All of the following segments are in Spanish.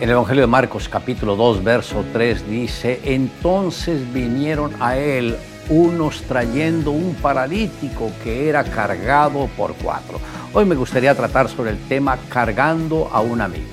El Evangelio de Marcos capítulo 2, verso 3 dice, entonces vinieron a él unos trayendo un paralítico que era cargado por cuatro. Hoy me gustaría tratar sobre el tema cargando a un amigo.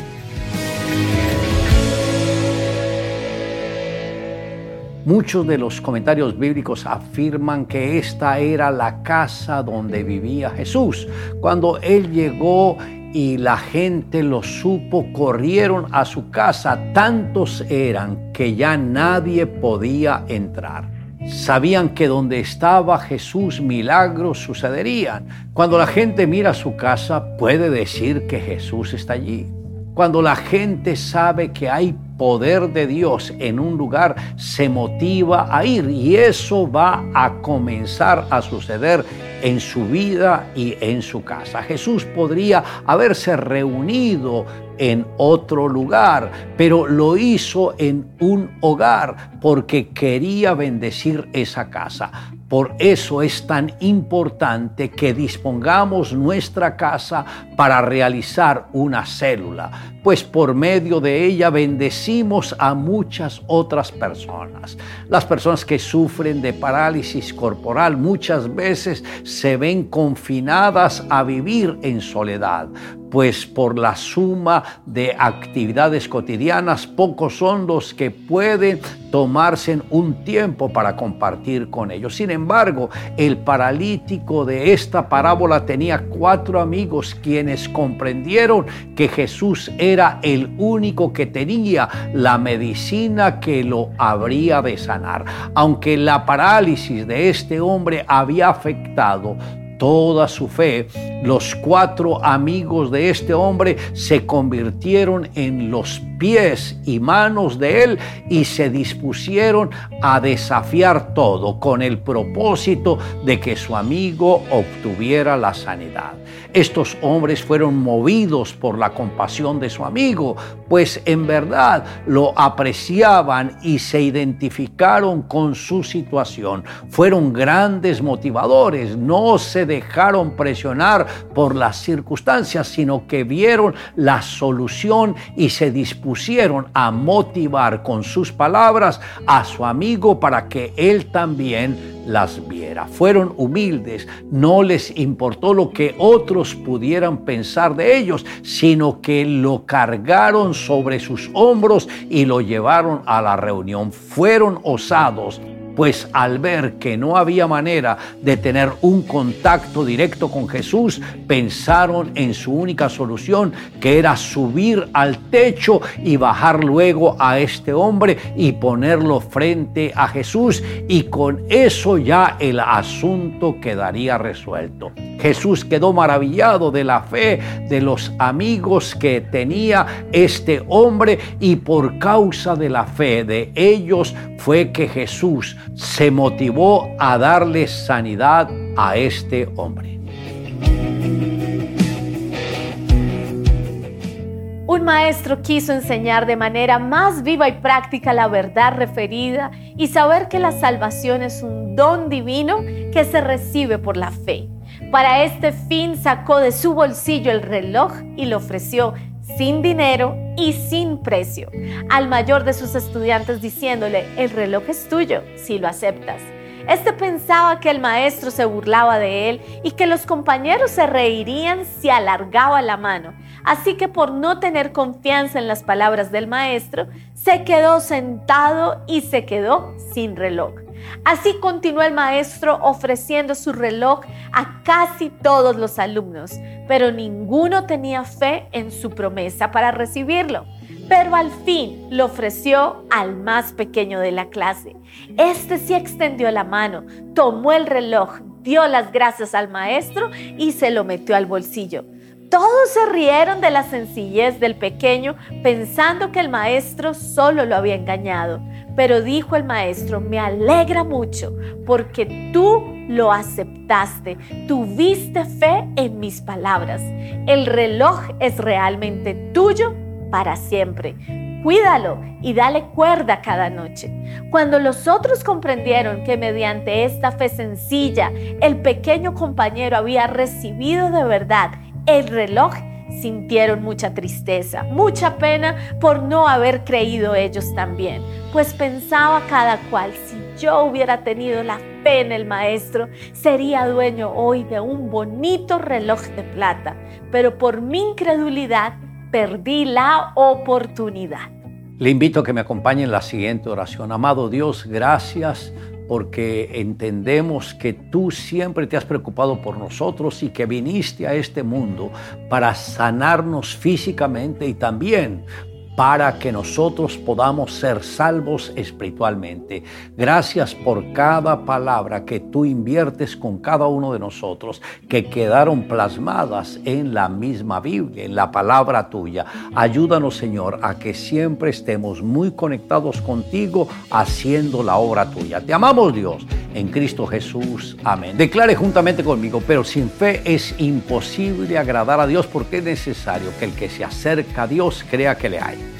Muchos de los comentarios bíblicos afirman que esta era la casa donde vivía Jesús. Cuando él llegó y la gente lo supo, corrieron a su casa. Tantos eran que ya nadie podía entrar. Sabían que donde estaba Jesús milagros sucederían. Cuando la gente mira su casa puede decir que Jesús está allí. Cuando la gente sabe que hay poder de Dios en un lugar, se motiva a ir y eso va a comenzar a suceder en su vida y en su casa. Jesús podría haberse reunido en otro lugar, pero lo hizo en un hogar porque quería bendecir esa casa. Por eso es tan importante que dispongamos nuestra casa para realizar una célula, pues por medio de ella bendecimos a muchas otras personas. Las personas que sufren de parálisis corporal muchas veces se ven confinadas a vivir en soledad pues por la suma de actividades cotidianas, pocos son los que pueden tomarse un tiempo para compartir con ellos. Sin embargo, el paralítico de esta parábola tenía cuatro amigos quienes comprendieron que Jesús era el único que tenía la medicina que lo habría de sanar. Aunque la parálisis de este hombre había afectado toda su fe, los cuatro amigos de este hombre se convirtieron en los pies y manos de él y se dispusieron a desafiar todo con el propósito de que su amigo obtuviera la sanidad. Estos hombres fueron movidos por la compasión de su amigo, pues en verdad lo apreciaban y se identificaron con su situación. Fueron grandes motivadores, no se dejaron presionar por las circunstancias, sino que vieron la solución y se dispusieron a motivar con sus palabras a su amigo para que él también las viera. Fueron humildes, no les importó lo que otros pudieran pensar de ellos, sino que lo cargaron sobre sus hombros y lo llevaron a la reunión. Fueron osados pues al ver que no había manera de tener un contacto directo con Jesús, pensaron en su única solución, que era subir al techo y bajar luego a este hombre y ponerlo frente a Jesús y con eso ya el asunto quedaría resuelto. Jesús quedó maravillado de la fe de los amigos que tenía este hombre y por causa de la fe de ellos fue que Jesús se motivó a darle sanidad a este hombre. Un maestro quiso enseñar de manera más viva y práctica la verdad referida y saber que la salvación es un don divino que se recibe por la fe. Para este fin sacó de su bolsillo el reloj y lo ofreció sin dinero y sin precio al mayor de sus estudiantes diciéndole, el reloj es tuyo si lo aceptas. Este pensaba que el maestro se burlaba de él y que los compañeros se reirían si alargaba la mano. Así que por no tener confianza en las palabras del maestro, se quedó sentado y se quedó sin reloj. Así continuó el maestro ofreciendo su reloj a casi todos los alumnos, pero ninguno tenía fe en su promesa para recibirlo. Pero al fin lo ofreció al más pequeño de la clase. Este sí extendió la mano, tomó el reloj, dio las gracias al maestro y se lo metió al bolsillo. Todos se rieron de la sencillez del pequeño pensando que el maestro solo lo había engañado. Pero dijo el maestro, me alegra mucho porque tú lo aceptaste, tuviste fe en mis palabras. El reloj es realmente tuyo para siempre. Cuídalo y dale cuerda cada noche. Cuando los otros comprendieron que mediante esta fe sencilla el pequeño compañero había recibido de verdad el reloj, sintieron mucha tristeza, mucha pena por no haber creído ellos también, pues pensaba cada cual, si yo hubiera tenido la fe en el maestro, sería dueño hoy de un bonito reloj de plata, pero por mi incredulidad perdí la oportunidad. Le invito a que me acompañe en la siguiente oración. Amado Dios, gracias porque entendemos que tú siempre te has preocupado por nosotros y que viniste a este mundo para sanarnos físicamente y también para que nosotros podamos ser salvos espiritualmente. Gracias por cada palabra que tú inviertes con cada uno de nosotros, que quedaron plasmadas en la misma Biblia, en la palabra tuya. Ayúdanos, Señor, a que siempre estemos muy conectados contigo haciendo la obra tuya. Te amamos, Dios, en Cristo Jesús. Amén. Declare juntamente conmigo, pero sin fe es imposible agradar a Dios porque es necesario que el que se acerca a Dios crea que le hay